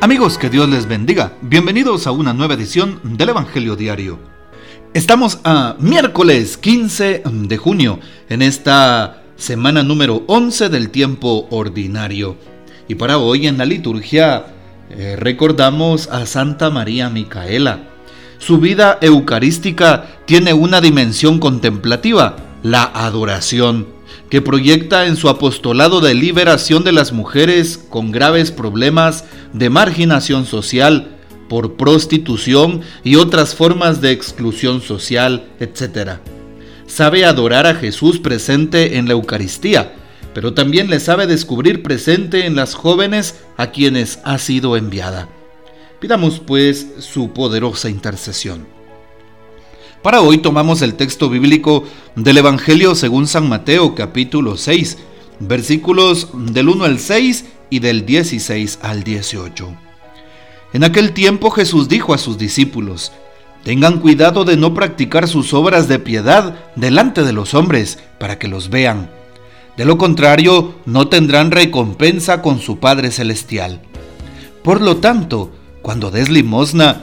Amigos, que Dios les bendiga. Bienvenidos a una nueva edición del Evangelio Diario. Estamos a miércoles 15 de junio, en esta semana número 11 del tiempo ordinario. Y para hoy en la liturgia eh, recordamos a Santa María Micaela. Su vida eucarística tiene una dimensión contemplativa, la adoración que proyecta en su apostolado de liberación de las mujeres con graves problemas de marginación social por prostitución y otras formas de exclusión social, etc. Sabe adorar a Jesús presente en la Eucaristía, pero también le sabe descubrir presente en las jóvenes a quienes ha sido enviada. Pidamos pues su poderosa intercesión. Para hoy tomamos el texto bíblico del Evangelio según San Mateo capítulo 6, versículos del 1 al 6 y del 16 al 18. En aquel tiempo Jesús dijo a sus discípulos, Tengan cuidado de no practicar sus obras de piedad delante de los hombres, para que los vean. De lo contrario, no tendrán recompensa con su Padre Celestial. Por lo tanto, cuando des limosna,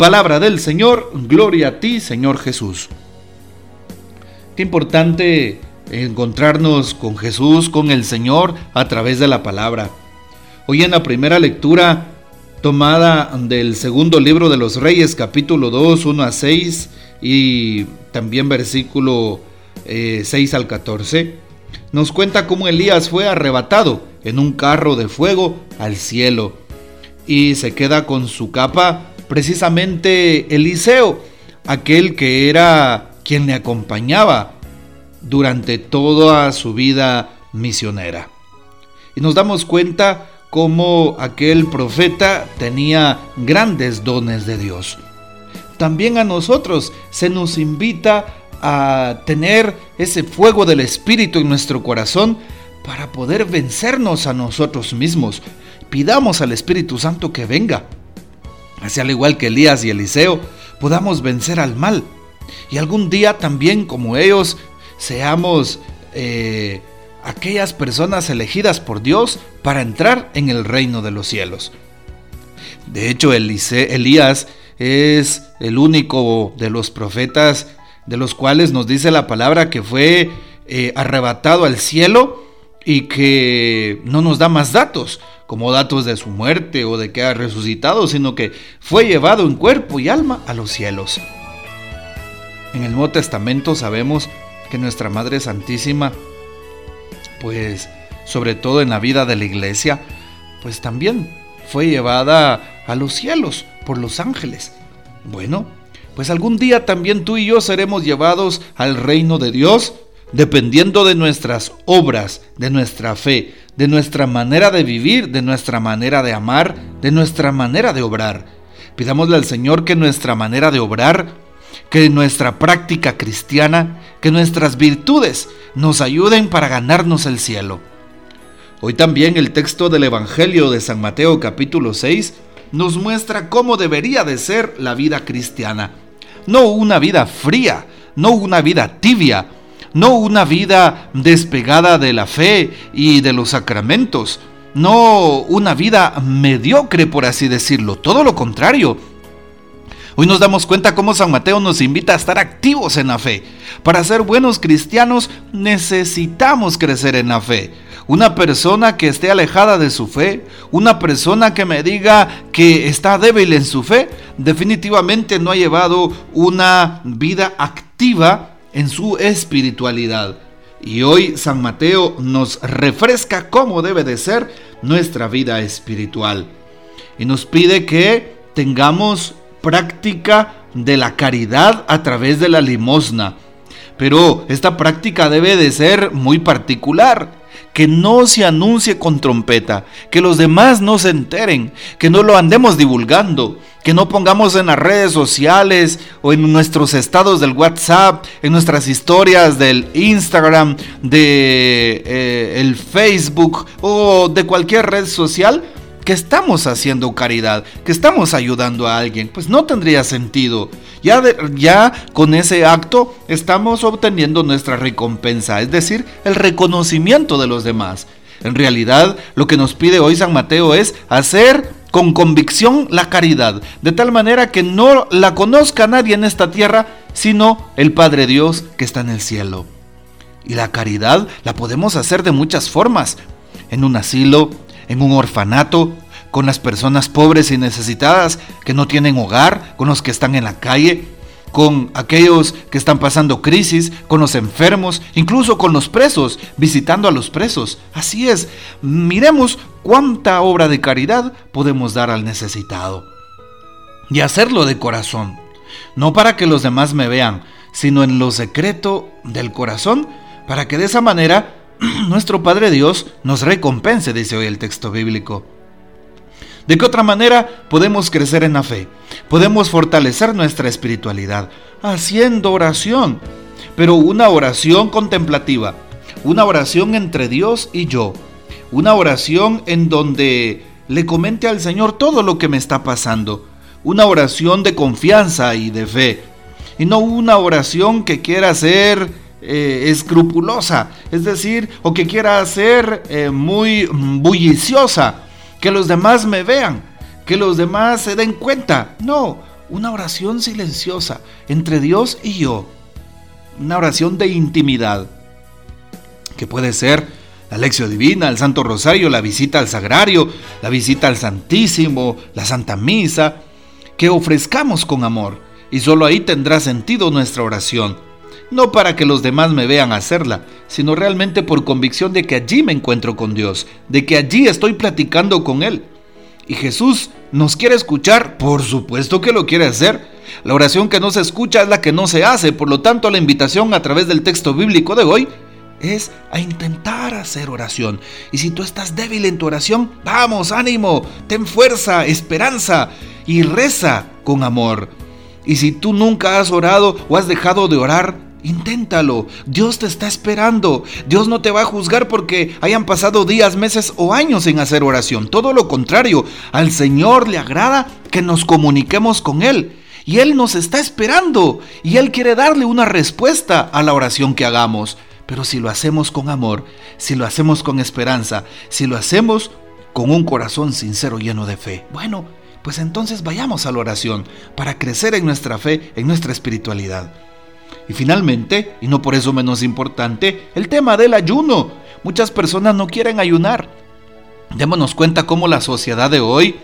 Palabra del Señor, gloria a ti, Señor Jesús. Qué importante encontrarnos con Jesús, con el Señor, a través de la palabra. Hoy en la primera lectura tomada del segundo libro de los Reyes, capítulo 2, 1 a 6 y también versículo 6 eh, al 14, nos cuenta cómo Elías fue arrebatado en un carro de fuego al cielo y se queda con su capa precisamente Eliseo, aquel que era quien le acompañaba durante toda su vida misionera. Y nos damos cuenta cómo aquel profeta tenía grandes dones de Dios. También a nosotros se nos invita a tener ese fuego del Espíritu en nuestro corazón para poder vencernos a nosotros mismos. Pidamos al Espíritu Santo que venga así al igual que Elías y Eliseo, podamos vencer al mal. Y algún día también como ellos seamos eh, aquellas personas elegidas por Dios para entrar en el reino de los cielos. De hecho, Elías es el único de los profetas de los cuales nos dice la palabra que fue eh, arrebatado al cielo y que no nos da más datos como datos de su muerte o de que ha resucitado, sino que fue llevado en cuerpo y alma a los cielos. En el Nuevo Testamento sabemos que nuestra Madre Santísima, pues sobre todo en la vida de la iglesia, pues también fue llevada a los cielos por los ángeles. Bueno, pues algún día también tú y yo seremos llevados al reino de Dios dependiendo de nuestras obras, de nuestra fe, de nuestra manera de vivir, de nuestra manera de amar, de nuestra manera de obrar. Pidámosle al Señor que nuestra manera de obrar, que nuestra práctica cristiana, que nuestras virtudes nos ayuden para ganarnos el cielo. Hoy también el texto del Evangelio de San Mateo capítulo 6 nos muestra cómo debería de ser la vida cristiana. no una vida fría, no una vida tibia, no una vida despegada de la fe y de los sacramentos, no una vida mediocre, por así decirlo, todo lo contrario. Hoy nos damos cuenta cómo San Mateo nos invita a estar activos en la fe. Para ser buenos cristianos necesitamos crecer en la fe. Una persona que esté alejada de su fe, una persona que me diga que está débil en su fe, definitivamente no ha llevado una vida activa en su espiritualidad. Y hoy San Mateo nos refresca cómo debe de ser nuestra vida espiritual. Y nos pide que tengamos práctica de la caridad a través de la limosna. Pero esta práctica debe de ser muy particular que no se anuncie con trompeta, que los demás no se enteren, que no lo andemos divulgando, que no pongamos en las redes sociales o en nuestros estados del WhatsApp, en nuestras historias del Instagram, de eh, el Facebook o de cualquier red social que estamos haciendo caridad, que estamos ayudando a alguien, pues no tendría sentido. Ya, ya con ese acto estamos obteniendo nuestra recompensa, es decir, el reconocimiento de los demás. En realidad, lo que nos pide hoy San Mateo es hacer con convicción la caridad, de tal manera que no la conozca nadie en esta tierra, sino el Padre Dios que está en el cielo. Y la caridad la podemos hacer de muchas formas, en un asilo, en un orfanato, con las personas pobres y necesitadas que no tienen hogar, con los que están en la calle, con aquellos que están pasando crisis, con los enfermos, incluso con los presos, visitando a los presos. Así es, miremos cuánta obra de caridad podemos dar al necesitado. Y hacerlo de corazón, no para que los demás me vean, sino en lo secreto del corazón, para que de esa manera nuestro Padre Dios nos recompense, dice hoy el texto bíblico. ¿De qué otra manera podemos crecer en la fe? Podemos fortalecer nuestra espiritualidad haciendo oración, pero una oración contemplativa, una oración entre Dios y yo, una oración en donde le comente al Señor todo lo que me está pasando, una oración de confianza y de fe, y no una oración que quiera ser eh, escrupulosa, es decir, o que quiera ser eh, muy bulliciosa, que los demás me vean, que los demás se den cuenta. No, una oración silenciosa entre Dios y yo, una oración de intimidad, que puede ser la lección divina, el Santo Rosario, la visita al Sagrario, la visita al Santísimo, la Santa Misa, que ofrezcamos con amor, y solo ahí tendrá sentido nuestra oración no para que los demás me vean hacerla, sino realmente por convicción de que allí me encuentro con Dios, de que allí estoy platicando con Él. Y Jesús nos quiere escuchar, por supuesto que lo quiere hacer. La oración que no se escucha es la que no se hace, por lo tanto la invitación a través del texto bíblico de hoy es a intentar hacer oración. Y si tú estás débil en tu oración, vamos, ánimo, ten fuerza, esperanza y reza con amor. Y si tú nunca has orado o has dejado de orar, Inténtalo, Dios te está esperando. Dios no te va a juzgar porque hayan pasado días, meses o años sin hacer oración. Todo lo contrario, al Señor le agrada que nos comuniquemos con Él. Y Él nos está esperando y Él quiere darle una respuesta a la oración que hagamos. Pero si lo hacemos con amor, si lo hacemos con esperanza, si lo hacemos con un corazón sincero lleno de fe, bueno, pues entonces vayamos a la oración para crecer en nuestra fe, en nuestra espiritualidad. Y finalmente, y no por eso menos importante, el tema del ayuno. Muchas personas no quieren ayunar. Démonos cuenta cómo la sociedad de hoy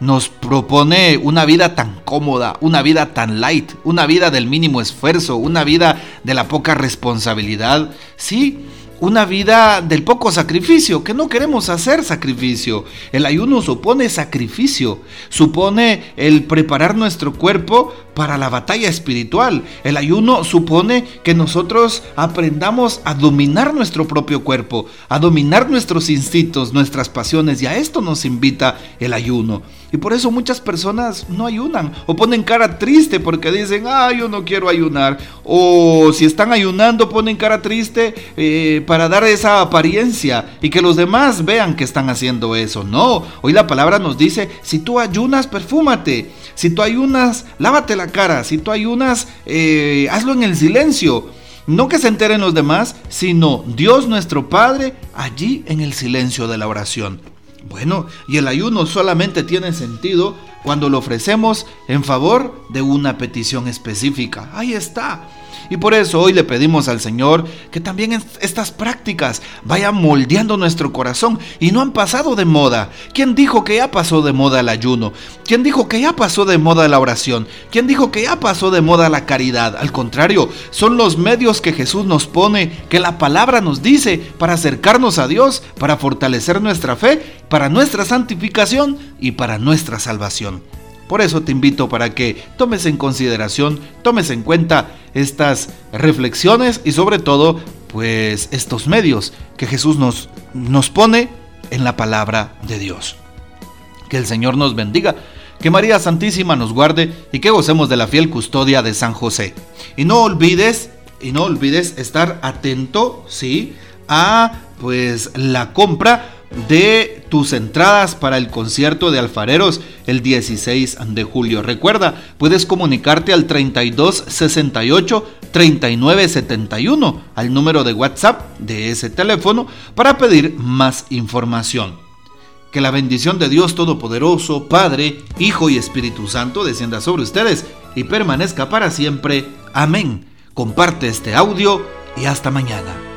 nos propone una vida tan cómoda, una vida tan light, una vida del mínimo esfuerzo, una vida de la poca responsabilidad. Sí, una vida del poco sacrificio, que no queremos hacer sacrificio. El ayuno supone sacrificio, supone el preparar nuestro cuerpo para la batalla espiritual. El ayuno supone que nosotros aprendamos a dominar nuestro propio cuerpo, a dominar nuestros instintos, nuestras pasiones, y a esto nos invita el ayuno. Y por eso muchas personas no ayunan o ponen cara triste porque dicen, ah, yo no quiero ayunar. O si están ayunando, ponen cara triste eh, para dar esa apariencia y que los demás vean que están haciendo eso. No, hoy la palabra nos dice, si tú ayunas, perfúmate. Si tú ayunas, lávate la cara. Si tú ayunas, eh, hazlo en el silencio. No que se enteren los demás, sino Dios nuestro Padre allí en el silencio de la oración. Bueno, y el ayuno solamente tiene sentido cuando lo ofrecemos en favor de una petición específica. Ahí está. Y por eso hoy le pedimos al Señor que también estas prácticas vayan moldeando nuestro corazón y no han pasado de moda. ¿Quién dijo que ya pasó de moda el ayuno? ¿Quién dijo que ya pasó de moda la oración? ¿Quién dijo que ya pasó de moda la caridad? Al contrario, son los medios que Jesús nos pone, que la palabra nos dice para acercarnos a Dios, para fortalecer nuestra fe, para nuestra santificación y para nuestra salvación. Por eso te invito para que tomes en consideración, tomes en cuenta estas reflexiones y sobre todo, pues estos medios que Jesús nos, nos pone en la palabra de Dios. Que el Señor nos bendiga, que María Santísima nos guarde y que gocemos de la fiel custodia de San José. Y no olvides, y no olvides estar atento, sí, a pues la compra de tus entradas para el concierto de alfareros el 16 de julio. Recuerda, puedes comunicarte al 32 68 39 71 al número de WhatsApp de ese teléfono para pedir más información. Que la bendición de Dios Todopoderoso, Padre, Hijo y Espíritu Santo descienda sobre ustedes y permanezca para siempre. Amén. Comparte este audio y hasta mañana.